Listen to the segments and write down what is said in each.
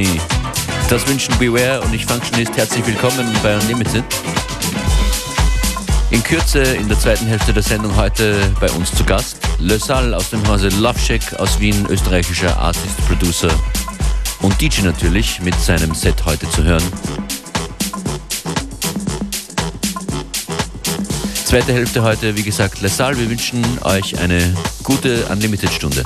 Harmony. Das wünschen Beware und ich Functionist herzlich willkommen bei Unlimited. In Kürze in der zweiten Hälfte der Sendung heute bei uns zu Gast Le Salle aus dem Hause Love Shack aus Wien, österreichischer Artist, Producer und DJ natürlich mit seinem Set heute zu hören. Zweite Hälfte heute, wie gesagt, Le Salle. Wir wünschen euch eine gute Unlimited-Stunde.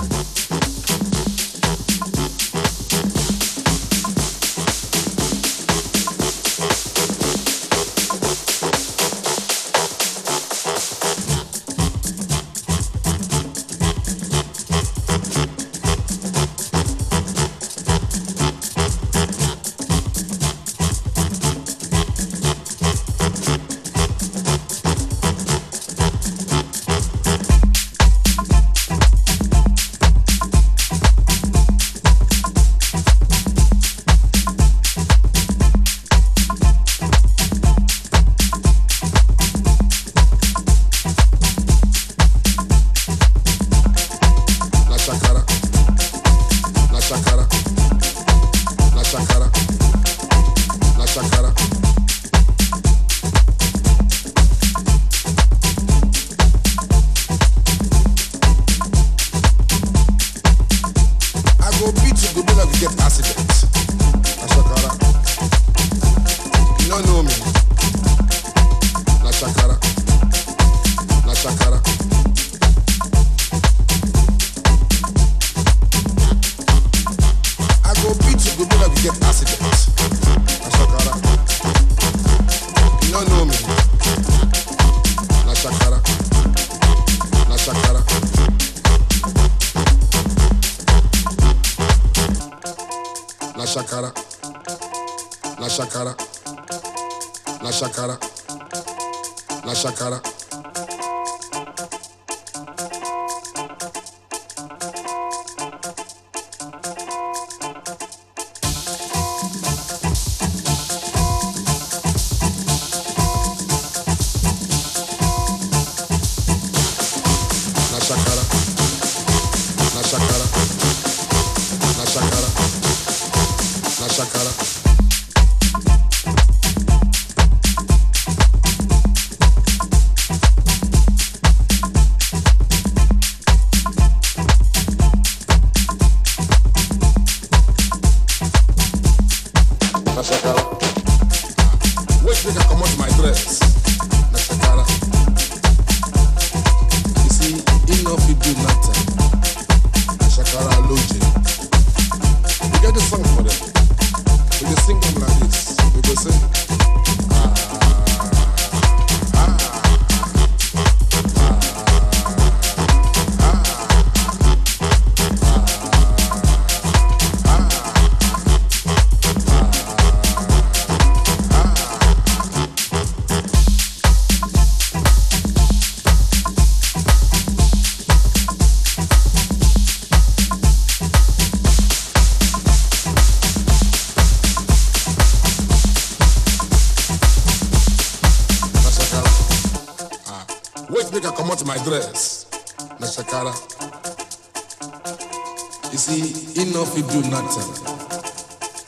chacara, na chacara, na chacara, na chacara.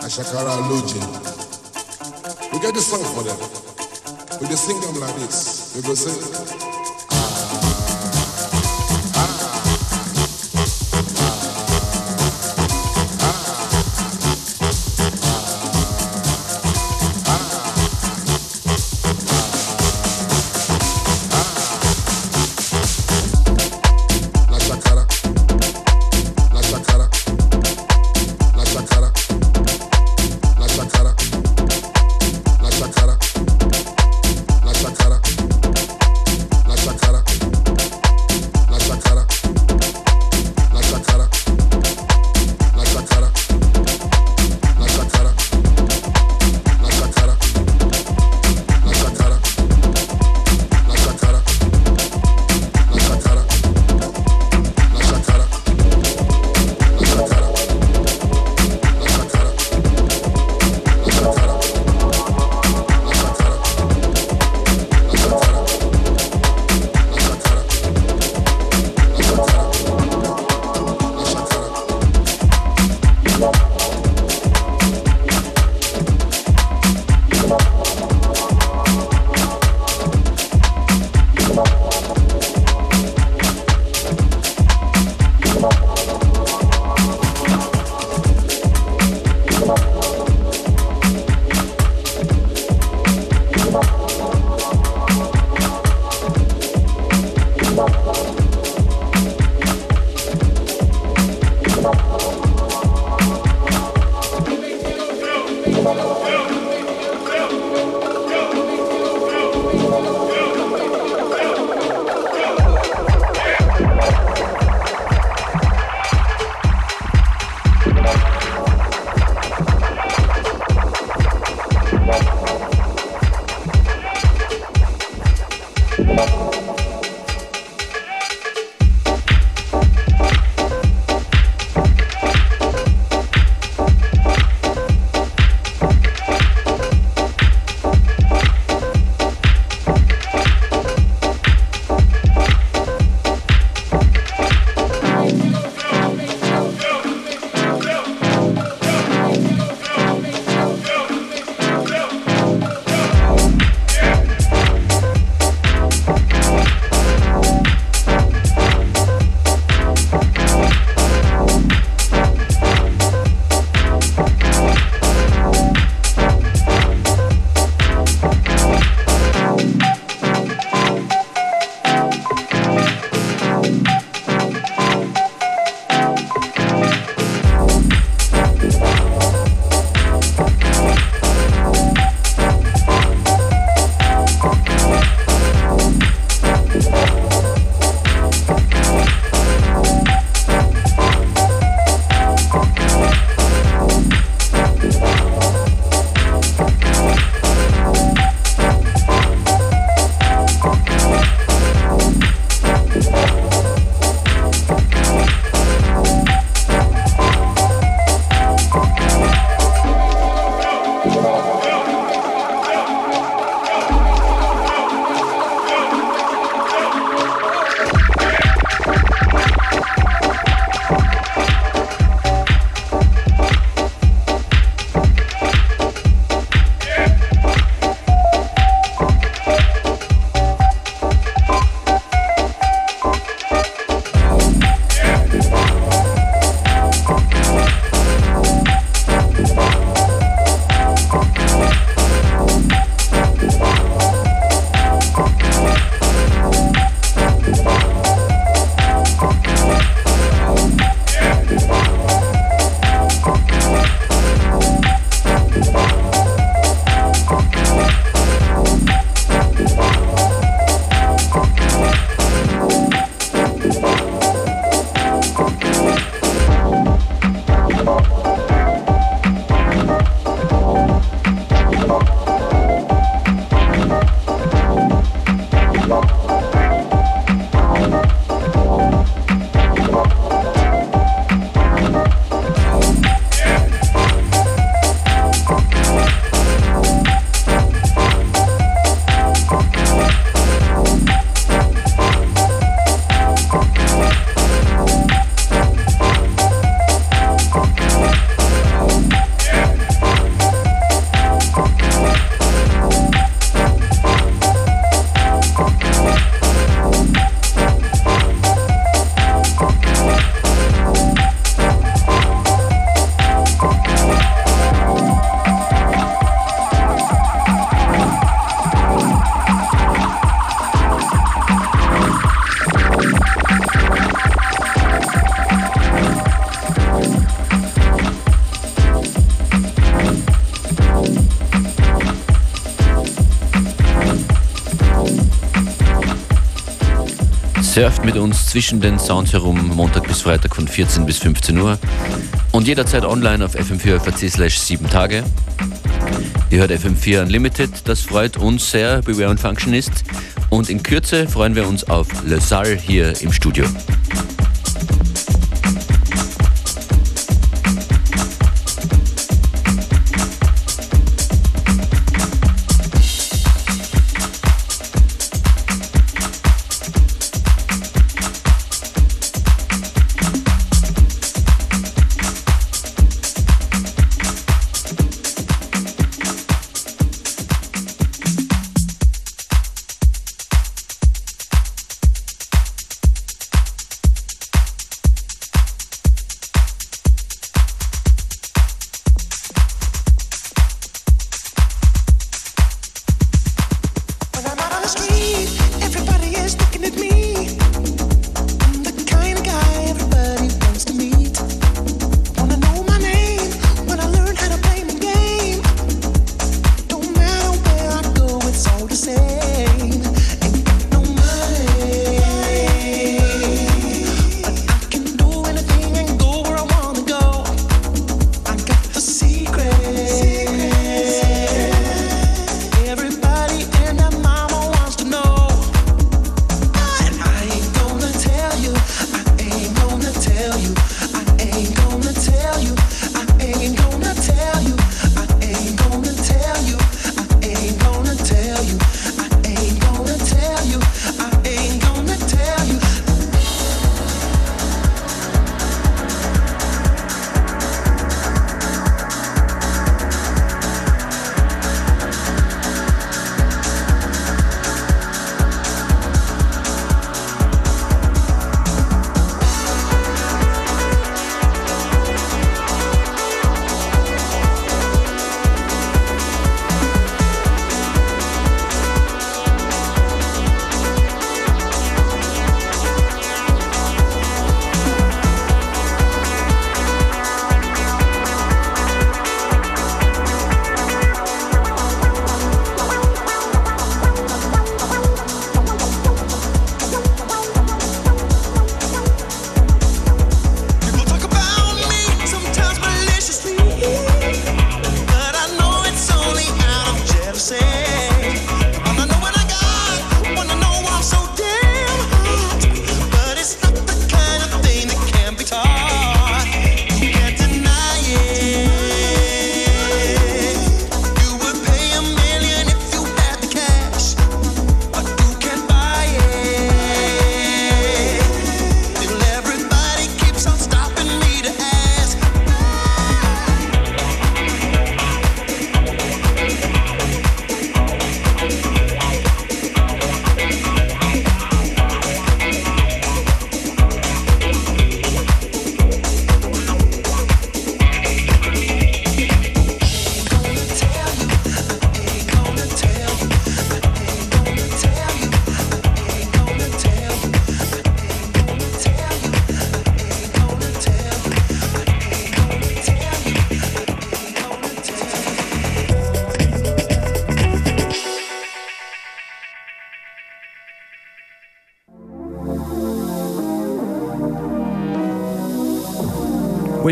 Na shakara loje we get the song for them we just sing them like this we go say. Surft mit uns zwischen den Sounds herum, Montag bis Freitag von 14 bis 15 Uhr und jederzeit online auf fm4 slash 7 Tage. Ihr hört FM4 Unlimited, das freut uns sehr, Beware und Function ist. Und in Kürze freuen wir uns auf Le Salle hier im Studio.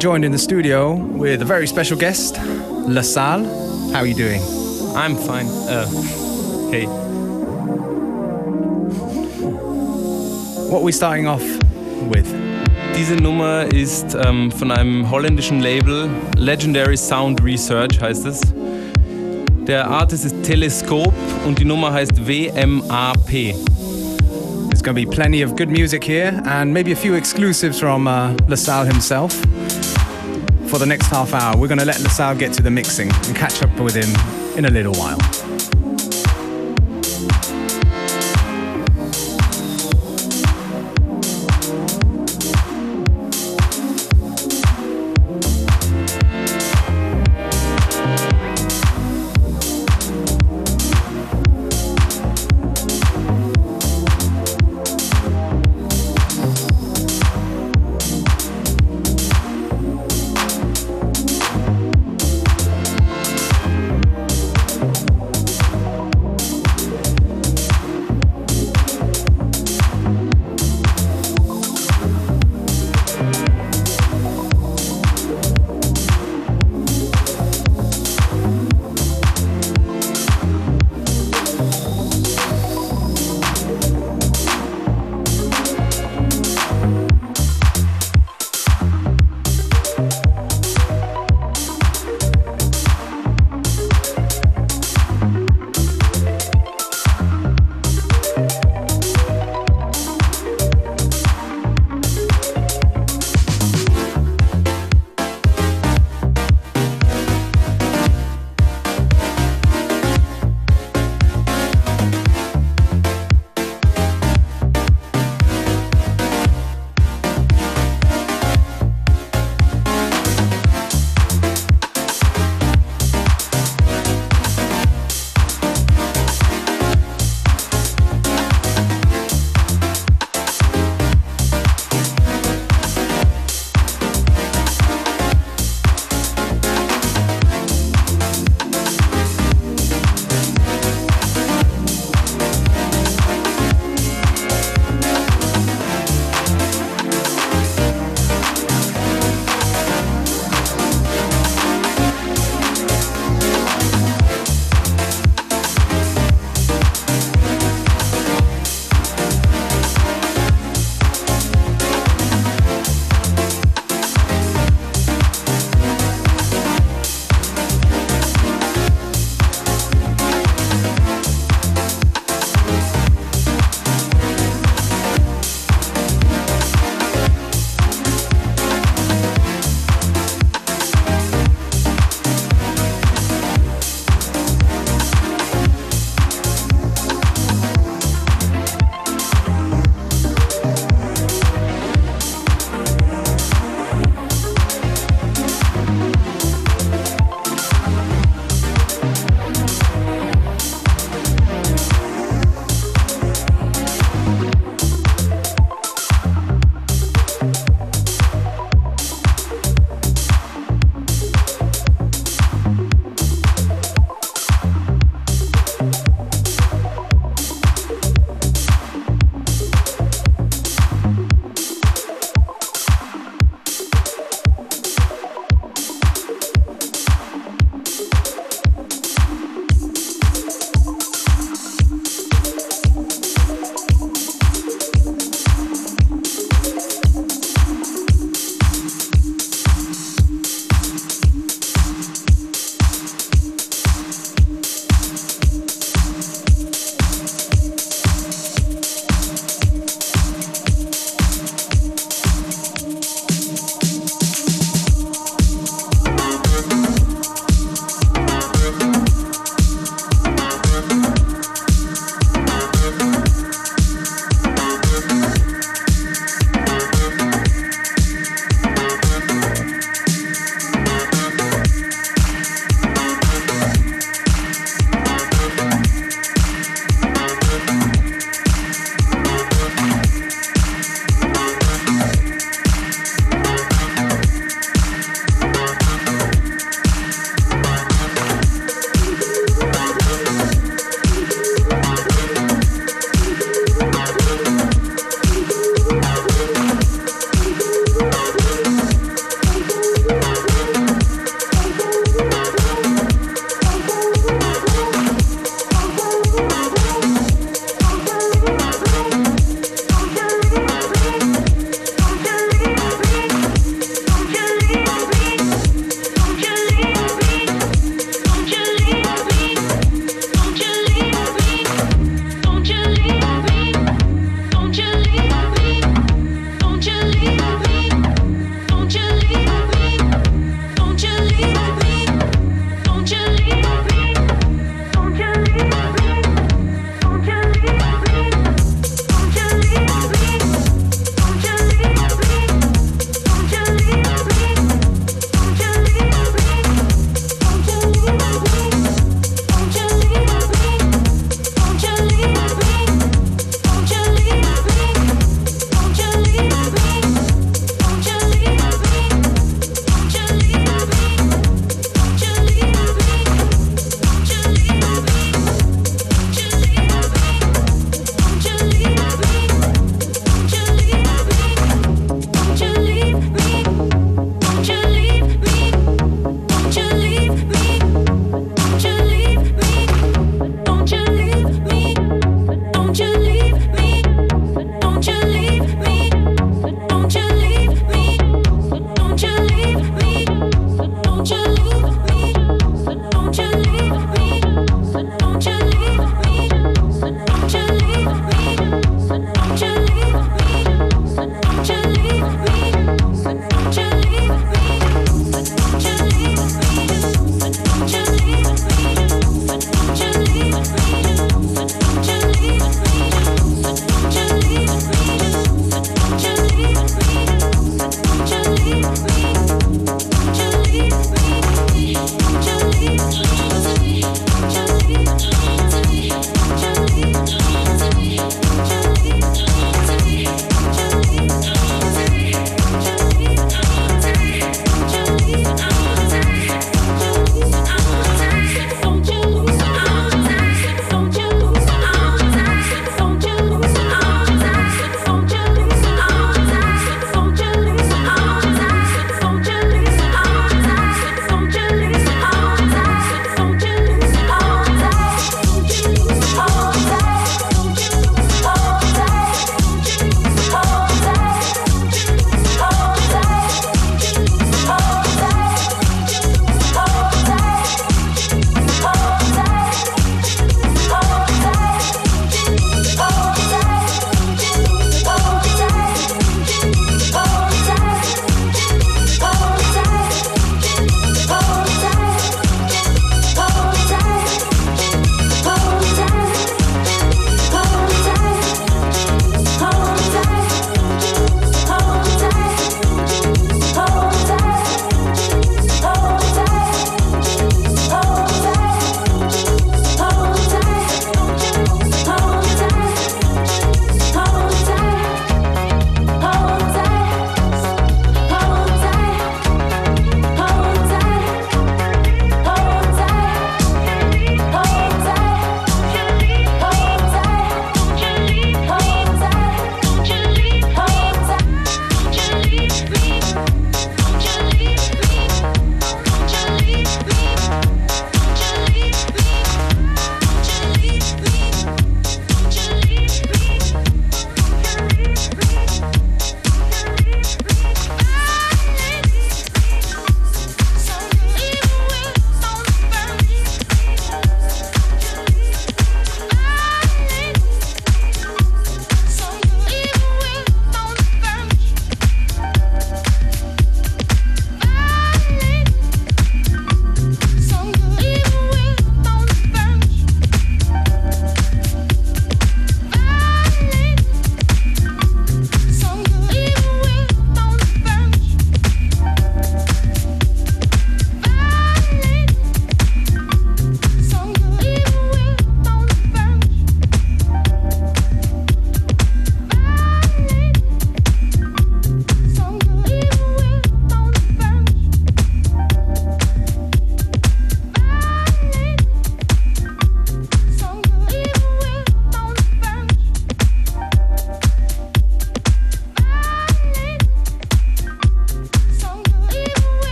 Joined in the studio with a very special guest, LaSalle. How are you doing? I'm fine. Uh, hey. What are we starting off with? Diese Nummer ist ähm, von einem holländischen Label, Legendary Sound Research heißt es. Der Artist ist Telescope und die Nummer heißt WMAP. There's going to be plenty of good music here and maybe a few exclusives from uh, LaSalle himself. For the next half hour, we're going to let LaSalle get to the mixing and catch up with him in a little while.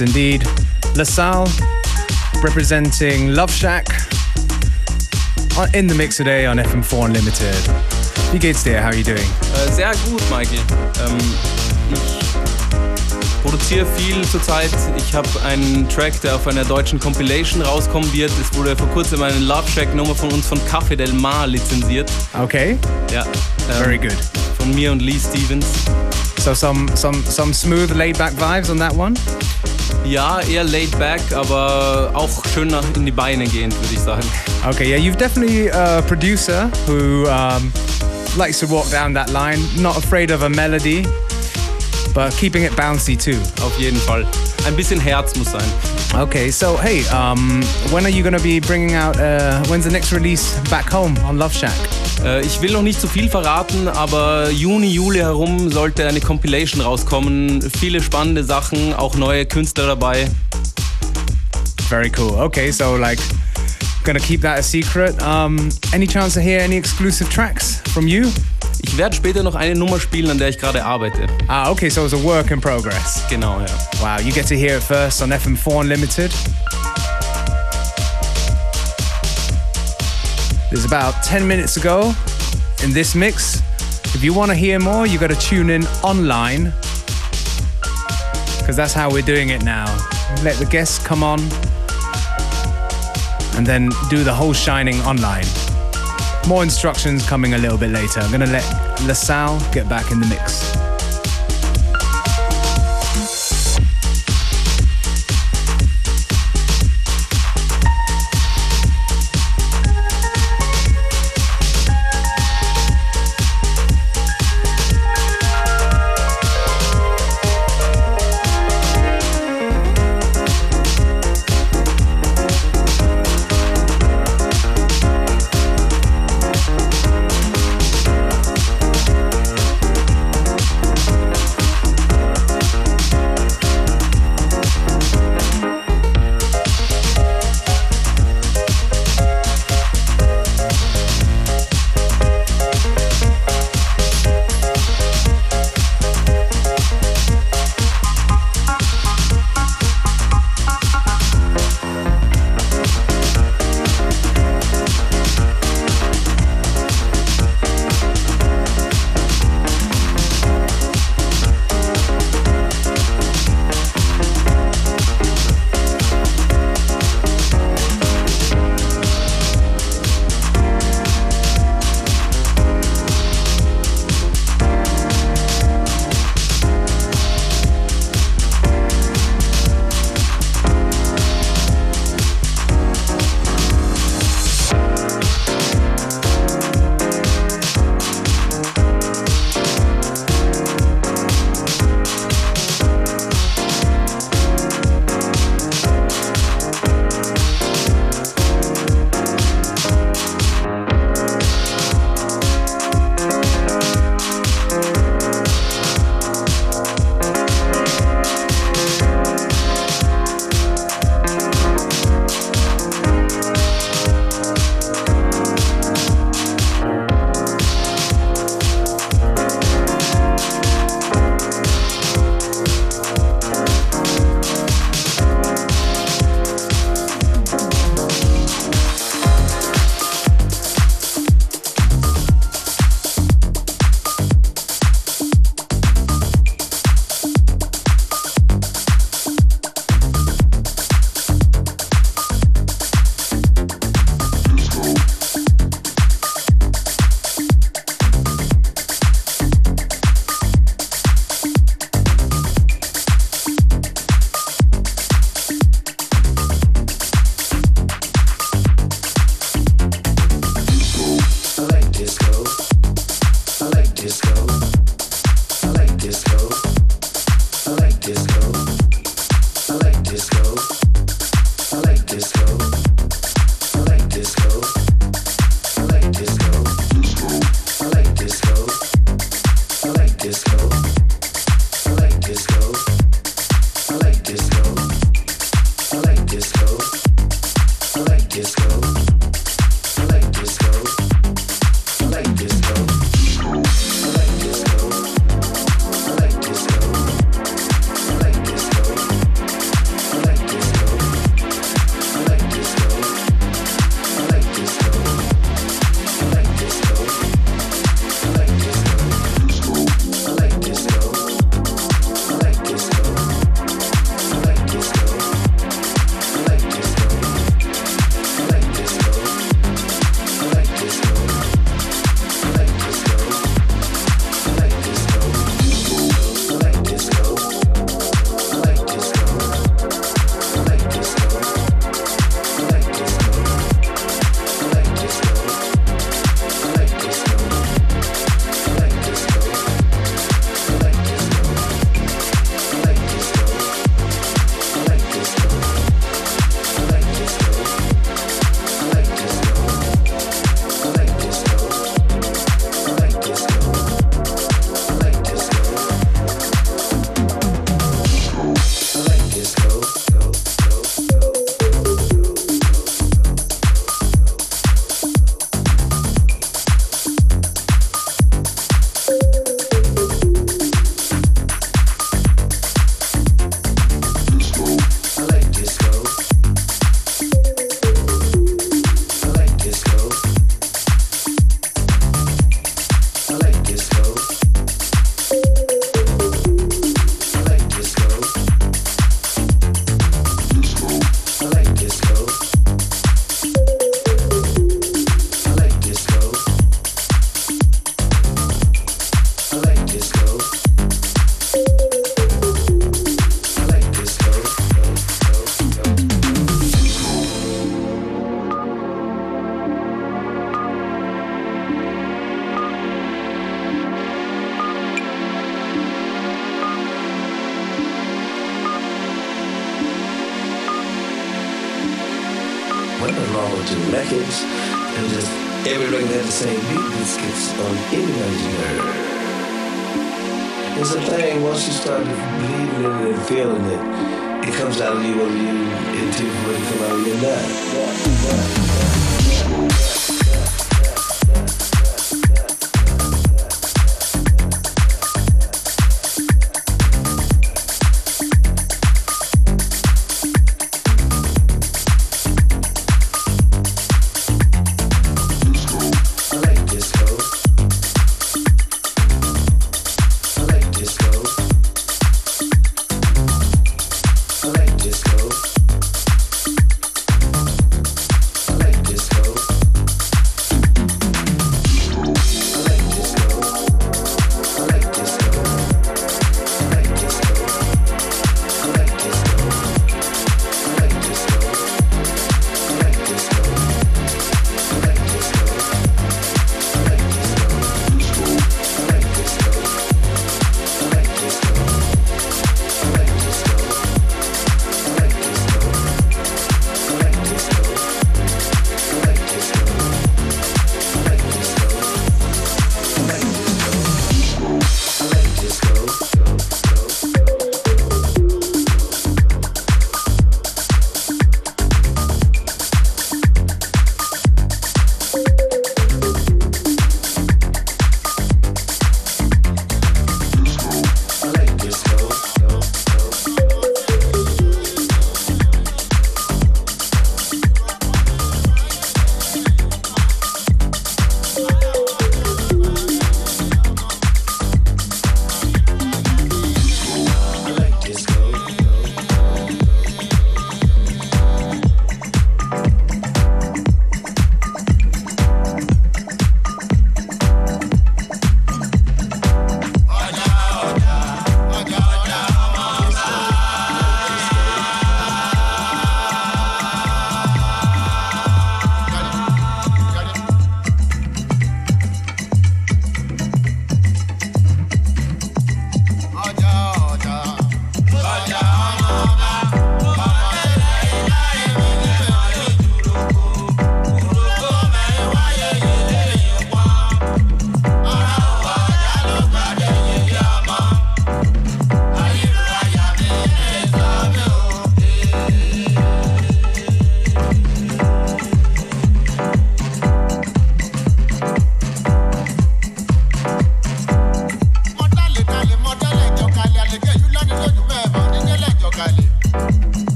Yes, indeed. LaSalle representing Love Shack uh, in the mix today on FM4 Unlimited. Wie geht's dir? How are you doing? Äh, sehr gut, Michael. Ähm, ich produziere viel zurzeit. Ich habe einen Track, der auf einer deutschen Compilation rauskommen wird. Es wurde vor kurzem eine Love Shack Nummer von uns von Café Del Mar lizenziert. Okay. Ja. Ähm, Very good. Von mir und Lee Stevens. So some some some smooth laid back vibes on that one? Ja, eher laid back, aber auch schön in die Beine gehend, würde ich sagen. Okay, yeah, you've definitely a producer who um, likes to walk down that line, not afraid of a melody, but keeping it bouncy too. Auf jeden Fall. Ein bisschen Herz muss sein. Okay, so hey, um, when are you going to be bringing out, uh, when's the next release back home on Love Shack? Äh, ich will noch nicht zu viel verraten, aber Juni, Juli herum sollte eine Compilation rauskommen. Viele spannende Sachen, auch neue Künstler dabei. Very cool. Okay, so like, gonna keep that a secret. Um, any chance to hear any exclusive tracks from you? Ich werde später noch eine Nummer spielen, an der ich gerade arbeite. Ah, okay, so it's a work in progress. Genau, ja. Wow, you get to hear it first on FM4 Unlimited. There's about 10 minutes ago in this mix. If you want to hear more, you got to tune in online because that's how we're doing it now. Let the guests come on and then do the whole shining online. More instructions coming a little bit later. I'm going to let LaSalle get back in the mix.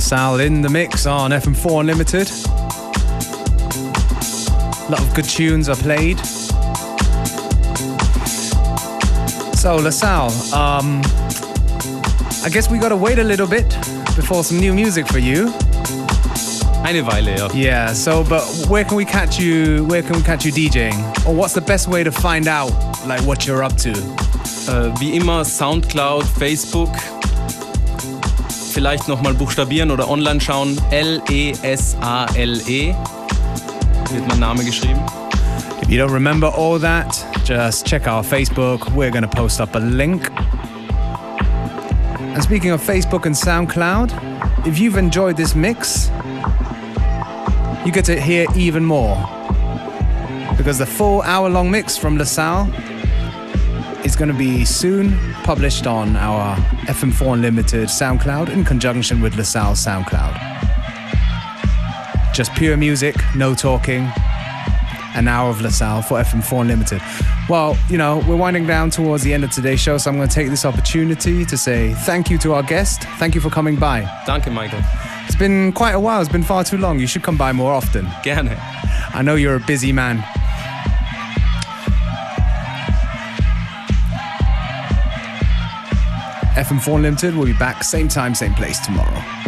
LaSalle in the mix on FM4 Unlimited. A lot of good tunes are played. So, LaSalle, um, I guess we gotta wait a little bit before some new music for you. Eine Weile, ja. Yeah, so, but where can we catch you? Where can we catch you DJing? Or what's the best way to find out, like, what you're up to? Äh, wie immer Soundcloud, Facebook. Vielleicht nochmal buchstabieren oder online schauen. L-E-S-A-L-E. Wird mein Name geschrieben. If you don't remember all that, just check our Facebook. We're going to post up a link. And speaking of Facebook and SoundCloud, if you've enjoyed this mix, you get to hear even more. Because the full hour long mix from LaSalle is going to be soon published on our FM4 Unlimited SoundCloud in conjunction with LaSalle SoundCloud. Just pure music, no talking, an hour of LaSalle for FM4 Unlimited. Well, you know, we're winding down towards the end of today's show, so I'm going to take this opportunity to say thank you to our guest. Thank you for coming by. Danke, Michael. It's been quite a while, it's been far too long. You should come by more often. Gerne. I know you're a busy man. FM4 Unlimited will be back same time, same place tomorrow.